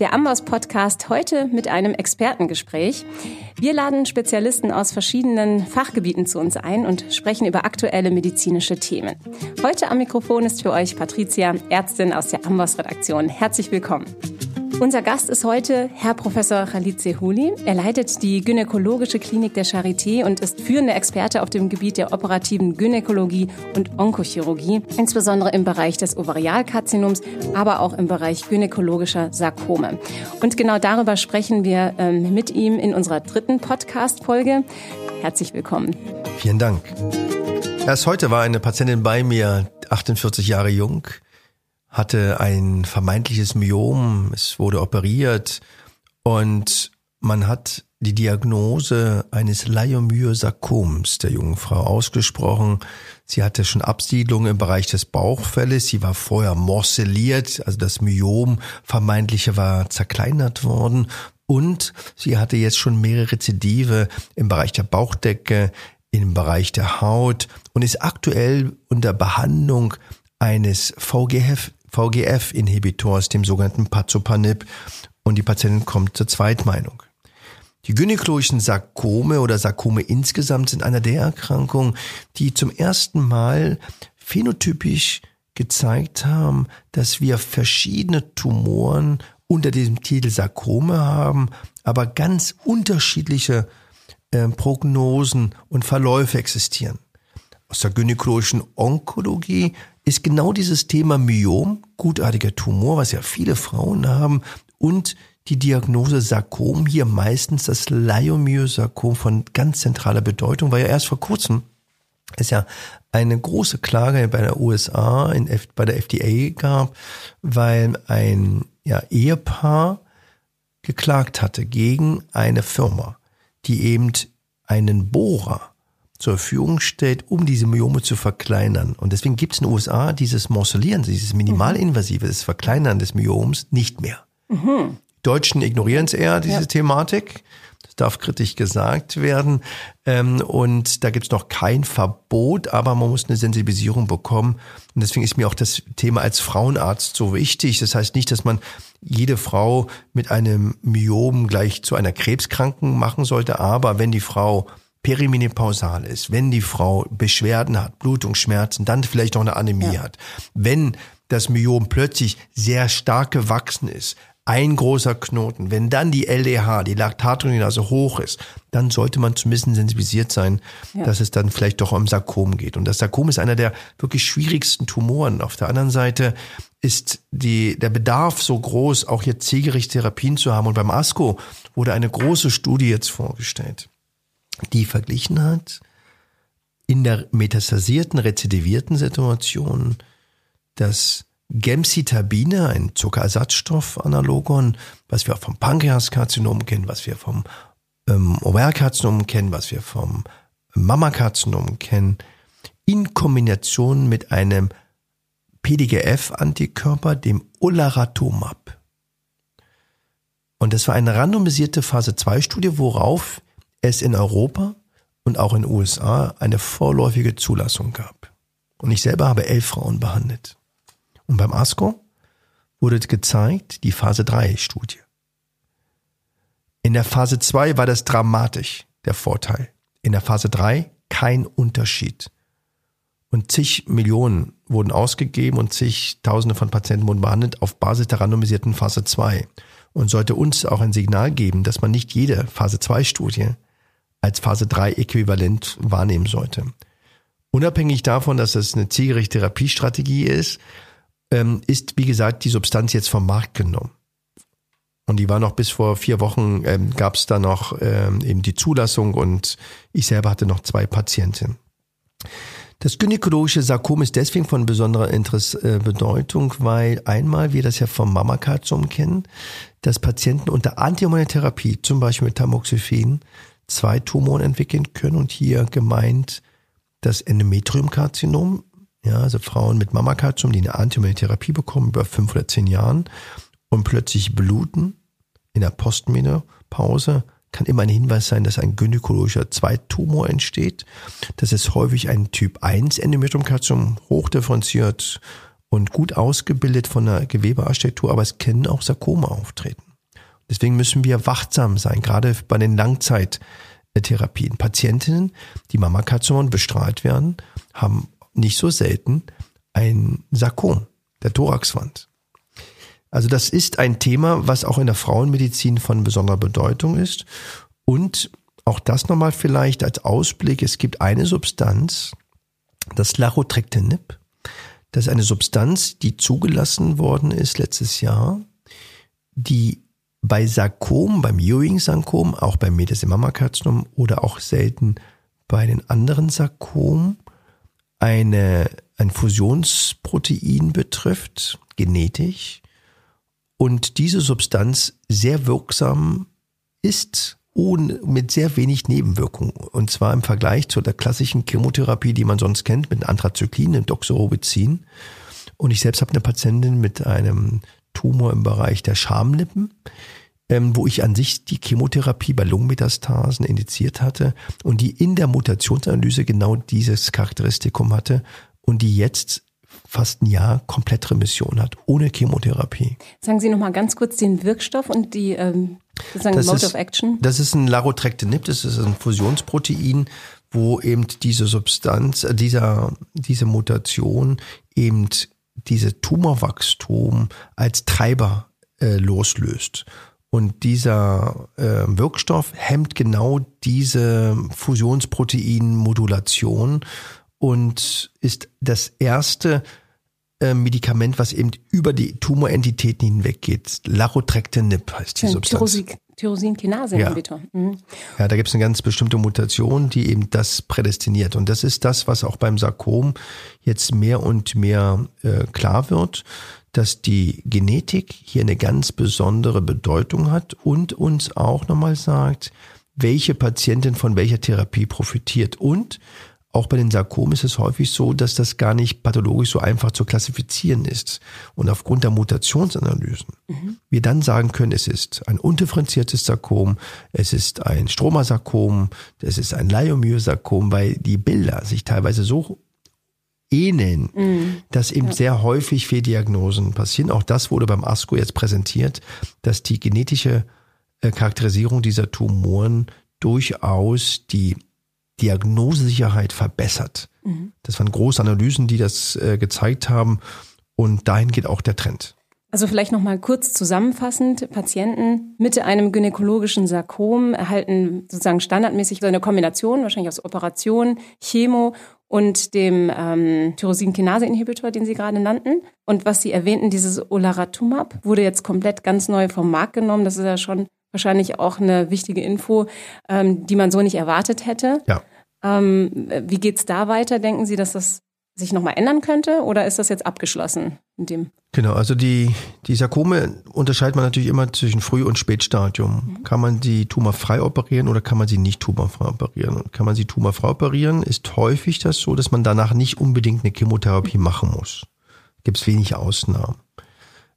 der Amboss Podcast heute mit einem Expertengespräch. Wir laden Spezialisten aus verschiedenen Fachgebieten zu uns ein und sprechen über aktuelle medizinische Themen. Heute am Mikrofon ist für euch Patricia, Ärztin aus der Amboss Redaktion. Herzlich willkommen. Unser Gast ist heute Herr Professor Khalid Sehuli. Er leitet die gynäkologische Klinik der Charité und ist führender Experte auf dem Gebiet der operativen Gynäkologie und Onkochirurgie, insbesondere im Bereich des Ovarialkarzinoms, aber auch im Bereich gynäkologischer Sarkome. Und genau darüber sprechen wir ähm, mit ihm in unserer dritten Podcast-Folge. Herzlich willkommen. Vielen Dank. Erst heute war eine Patientin bei mir, 48 Jahre jung, hatte ein vermeintliches Myom, es wurde operiert und man hat die Diagnose eines Leiomyosarkoms der jungen Frau ausgesprochen. Sie hatte schon Absiedlung im Bereich des Bauchfelles. Sie war vorher morcelliert, also das Myom vermeintliche war zerkleinert worden. Und sie hatte jetzt schon mehrere Rezidive im Bereich der Bauchdecke, im Bereich der Haut und ist aktuell unter Behandlung eines VGF, VGF-Inhibitors, dem sogenannten Pazopanib, und die Patientin kommt zur Zweitmeinung. Die gynäkologischen Sarkome oder Sarkome insgesamt sind einer der Erkrankungen, die zum ersten Mal phänotypisch gezeigt haben, dass wir verschiedene Tumoren unter diesem Titel Sarkome haben, aber ganz unterschiedliche äh, Prognosen und Verläufe existieren. Aus der gynäkologischen Onkologie ist genau dieses Thema Myom, gutartiger Tumor, was ja viele Frauen haben, und die Diagnose Sarkom, hier meistens das Leiomyosarkom von ganz zentraler Bedeutung, weil ja erst vor kurzem es ja eine große Klage bei der USA, in, bei der FDA gab, weil ein ja, Ehepaar geklagt hatte gegen eine Firma, die eben einen Bohrer zur Verfügung stellt, um diese Myome zu verkleinern. Und deswegen gibt es in den USA dieses Morcellieren, dieses minimalinvasive, das Verkleinern des Myoms nicht mehr. Mhm. Deutschen ignorieren es eher, diese ja. Thematik. Das darf kritisch gesagt werden. Ähm, und da gibt es noch kein Verbot, aber man muss eine Sensibilisierung bekommen. Und deswegen ist mir auch das Thema als Frauenarzt so wichtig. Das heißt nicht, dass man jede Frau mit einem Myom gleich zu einer Krebskranken machen sollte, aber wenn die Frau perimenopausal ist, wenn die Frau Beschwerden hat, Blutungsschmerzen, dann vielleicht noch eine Anämie ja. hat, wenn das Myom plötzlich sehr stark gewachsen ist, ein großer Knoten, wenn dann die LDH, die Laktatrinase hoch ist, dann sollte man zumindest sensibilisiert sein, ja. dass es dann vielleicht doch um Sarkom geht. Und das Sarkom ist einer der wirklich schwierigsten Tumoren. Auf der anderen Seite ist die, der Bedarf so groß, auch jetzt Zielgerichtstherapien zu haben. Und beim ASCO wurde eine große Studie jetzt vorgestellt die verglichen hat in der metastasierten, rezidivierten Situation das Gemcitabine, ein Zuckerersatzstoff-Analogon, was wir vom Pankreaskarzinom kennen, was wir vom ähm, Ovarkarzinom kennen, was wir vom Mammakarzinom kennen, in Kombination mit einem PDGF-Antikörper, dem Olaratumab. Und das war eine randomisierte Phase-2-Studie, worauf es in Europa und auch in den USA eine vorläufige Zulassung gab. Und ich selber habe elf Frauen behandelt. Und beim ASCO wurde gezeigt, die Phase 3 Studie. In der Phase 2 war das dramatisch, der Vorteil. In der Phase 3 kein Unterschied. Und zig Millionen wurden ausgegeben und zigtausende von Patienten wurden behandelt auf Basis der randomisierten Phase 2. Und sollte uns auch ein Signal geben, dass man nicht jede Phase 2 Studie als Phase 3 äquivalent wahrnehmen sollte. Unabhängig davon, dass das eine zielgerichtete Therapiestrategie ist, ähm, ist, wie gesagt, die Substanz jetzt vom Markt genommen. Und die war noch bis vor vier Wochen, ähm, gab es da noch ähm, eben die Zulassung und ich selber hatte noch zwei Patienten. Das gynäkologische Sarkom ist deswegen von besonderer Interess äh, Bedeutung, weil einmal wir das ja vom Mammakarzinom kennen, dass Patienten unter Antihormonentherapie, zum Beispiel mit Tamoxifen, zwei Tumoren entwickeln können und hier gemeint das Endometriumkarzinom, ja, also Frauen mit Mammakarzinom, die eine Antihormontherapie bekommen über fünf oder zehn Jahren und plötzlich bluten in der Postmenopause, kann immer ein Hinweis sein, dass ein gynäkologischer Zweittumor entsteht. Das ist häufig ein Typ 1 Endometriumkarzinom, hochdifferenziert und gut ausgebildet von der Gewebearchitektur, aber es können auch Sarkome auftreten. Deswegen müssen wir wachsam sein, gerade bei den Langzeittherapien. Patientinnen, die Mammakarzinom bestrahlt werden, haben nicht so selten ein Sarkom der Thoraxwand. Also das ist ein Thema, was auch in der Frauenmedizin von besonderer Bedeutung ist. Und auch das nochmal vielleicht als Ausblick. Es gibt eine Substanz, das Larotrectinib. Das ist eine Substanz, die zugelassen worden ist letztes Jahr, die bei Sarkom, beim Ewing-Sarkom, auch beim Metasemammakarzinom oder auch selten bei den anderen Sarkom eine, ein Fusionsprotein betrifft, genetisch, und diese Substanz sehr wirksam ist ohne, mit sehr wenig Nebenwirkungen. Und zwar im Vergleich zu der klassischen Chemotherapie, die man sonst kennt, mit Anthrazyklin, dem Doxorubicin. Und ich selbst habe eine Patientin mit einem Tumor im Bereich der Schamlippen, ähm, wo ich an sich die Chemotherapie bei Lungenmetastasen indiziert hatte und die in der Mutationsanalyse genau dieses Charakteristikum hatte und die jetzt fast ein Jahr komplett Remission hat, ohne Chemotherapie. Sagen Sie nochmal ganz kurz den Wirkstoff und die ähm, sozusagen das Mode ist, of Action. Das ist ein Larotrectinib, das ist ein Fusionsprotein, wo eben diese Substanz, äh, dieser, diese Mutation eben diese Tumorwachstum als Treiber äh, loslöst. Und dieser äh, Wirkstoff hemmt genau diese Fusionsproteinmodulation und ist das erste äh, Medikament, was eben über die Tumorentitäten hinweggeht. Larotrectinib heißt die ja, Substanz. Tyrosinkinase-Inhibitor. Ja. Mhm. ja, da gibt es eine ganz bestimmte Mutation, die eben das prädestiniert. Und das ist das, was auch beim Sarkom jetzt mehr und mehr äh, klar wird, dass die Genetik hier eine ganz besondere Bedeutung hat und uns auch nochmal sagt, welche Patientin von welcher Therapie profitiert und auch bei den Sarkomen ist es häufig so, dass das gar nicht pathologisch so einfach zu klassifizieren ist. Und aufgrund der Mutationsanalysen mhm. wir dann sagen können, es ist ein undifferenziertes Sarkom, es ist ein Stromasarkom, es ist ein Leiomyosarkom, weil die Bilder sich teilweise so ähneln, mhm. dass eben ja. sehr häufig Fehldiagnosen passieren. Auch das wurde beim ASCO jetzt präsentiert, dass die genetische äh, Charakterisierung dieser Tumoren durchaus die Diagnosesicherheit verbessert. Mhm. Das waren große Analysen, die das äh, gezeigt haben. Und dahin geht auch der Trend. Also vielleicht noch mal kurz zusammenfassend: Patienten mit einem gynäkologischen Sarkom erhalten sozusagen standardmäßig so eine Kombination, wahrscheinlich aus Operation, Chemo und dem ähm, Tyrosinkinase-Inhibitor, den Sie gerade nannten. Und was Sie erwähnten, dieses Olaratumab, wurde jetzt komplett ganz neu vom Markt genommen. Das ist ja schon wahrscheinlich auch eine wichtige Info, ähm, die man so nicht erwartet hätte. Ja. Ähm, wie geht's da weiter? Denken Sie, dass das sich nochmal ändern könnte oder ist das jetzt abgeschlossen mit dem? Genau, also die, die Sarkome unterscheidet man natürlich immer zwischen Früh- und Spätstadium. Mhm. Kann man sie tumorfrei operieren oder kann man sie nicht tumorfrei operieren? Und kann man sie tumorfrei operieren, ist häufig das so, dass man danach nicht unbedingt eine Chemotherapie machen muss. Gibt es wenig Ausnahmen.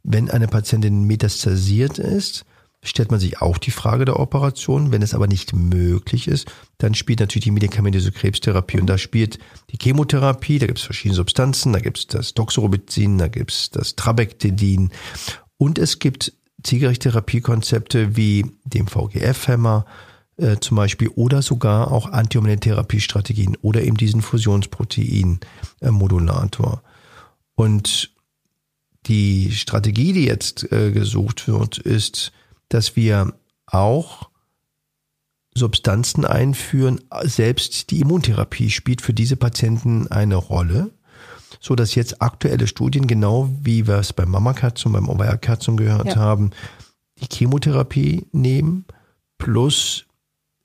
Wenn eine Patientin metastasiert ist, stellt man sich auch die Frage der Operation. Wenn es aber nicht möglich ist, dann spielt natürlich die medikamentöse Krebstherapie und da spielt die Chemotherapie, da gibt es verschiedene Substanzen, da gibt es das Doxorubicin, da gibt es das Trabectedin und es gibt zielgerichte Therapiekonzepte wie dem VGF-Hämmer äh, zum Beispiel oder sogar auch Antihormonentherapiestrategien oder eben diesen Fusionsprotein-Modulator. Und die Strategie, die jetzt äh, gesucht wird, ist, dass wir auch Substanzen einführen. Selbst die Immuntherapie spielt für diese Patienten eine Rolle, so dass jetzt aktuelle Studien, genau wie wir es beim Mammakarzinom, beim Ovarkarzinom gehört ja. haben, die Chemotherapie nehmen plus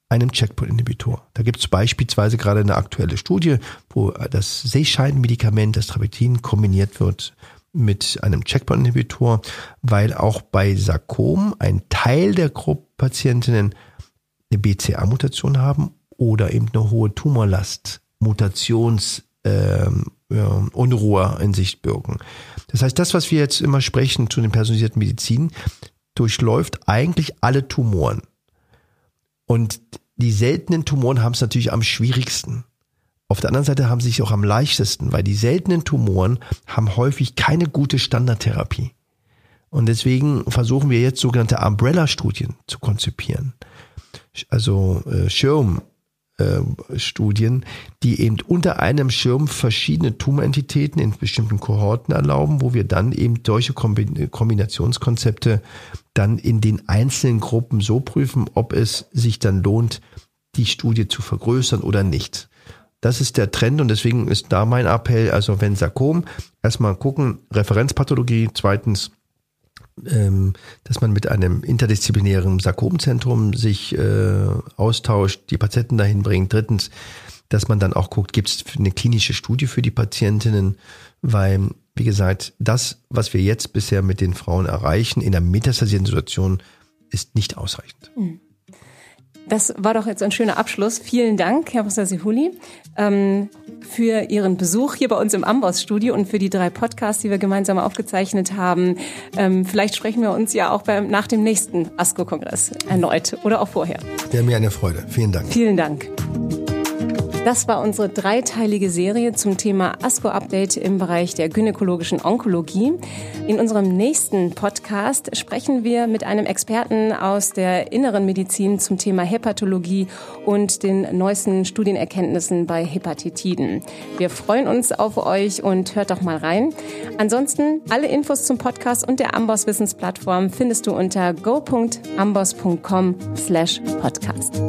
einem Checkpoint-Inhibitor. Da gibt es beispielsweise gerade eine aktuelle Studie, wo das Sehscheidenmedikament, das Trabectin, kombiniert wird mit einem Checkpoint-Inhibitor, weil auch bei Sarkom ein Teil der Gruppe Patientinnen eine BCA-Mutation haben oder eben eine hohe Tumorlast, Mutations, ähm, ja, Unruhe in sich birgen. Das heißt, das, was wir jetzt immer sprechen zu den personalisierten Medizin, durchläuft eigentlich alle Tumoren. Und die seltenen Tumoren haben es natürlich am schwierigsten. Auf der anderen Seite haben sie sich auch am leichtesten, weil die seltenen Tumoren haben häufig keine gute Standardtherapie. Und deswegen versuchen wir jetzt sogenannte Umbrella-Studien zu konzipieren. Also äh, Schirm, Studien, die eben unter einem Schirm verschiedene Tumorentitäten in bestimmten Kohorten erlauben, wo wir dann eben solche Kombinationskonzepte dann in den einzelnen Gruppen so prüfen, ob es sich dann lohnt, die Studie zu vergrößern oder nicht. Das ist der Trend und deswegen ist da mein Appell, also wenn Sarkom, erstmal gucken, Referenzpathologie, zweitens ähm, dass man mit einem interdisziplinären Sarkomzentrum sich äh, austauscht, die Patienten dahin bringt. Drittens, dass man dann auch guckt, gibt es eine klinische Studie für die Patientinnen, weil, wie gesagt, das, was wir jetzt bisher mit den Frauen erreichen in der metastasierten Situation, ist nicht ausreichend. Mhm. Das war doch jetzt ein schöner Abschluss. Vielen Dank, Herr Professor Sihuli, ähm, für Ihren Besuch hier bei uns im Amboss-Studio und für die drei Podcasts, die wir gemeinsam aufgezeichnet haben. Ähm, vielleicht sprechen wir uns ja auch beim, nach dem nächsten ASCO-Kongress erneut oder auch vorher. Wäre mir eine Freude. Vielen Dank. Vielen Dank. Das war unsere dreiteilige Serie zum Thema ASCO-Update im Bereich der gynäkologischen Onkologie. In unserem nächsten Podcast sprechen wir mit einem Experten aus der inneren Medizin zum Thema Hepatologie und den neuesten Studienerkenntnissen bei Hepatitiden. Wir freuen uns auf euch und hört doch mal rein. Ansonsten alle Infos zum Podcast und der Amboss Wissensplattform findest du unter go.amboss.com slash podcast.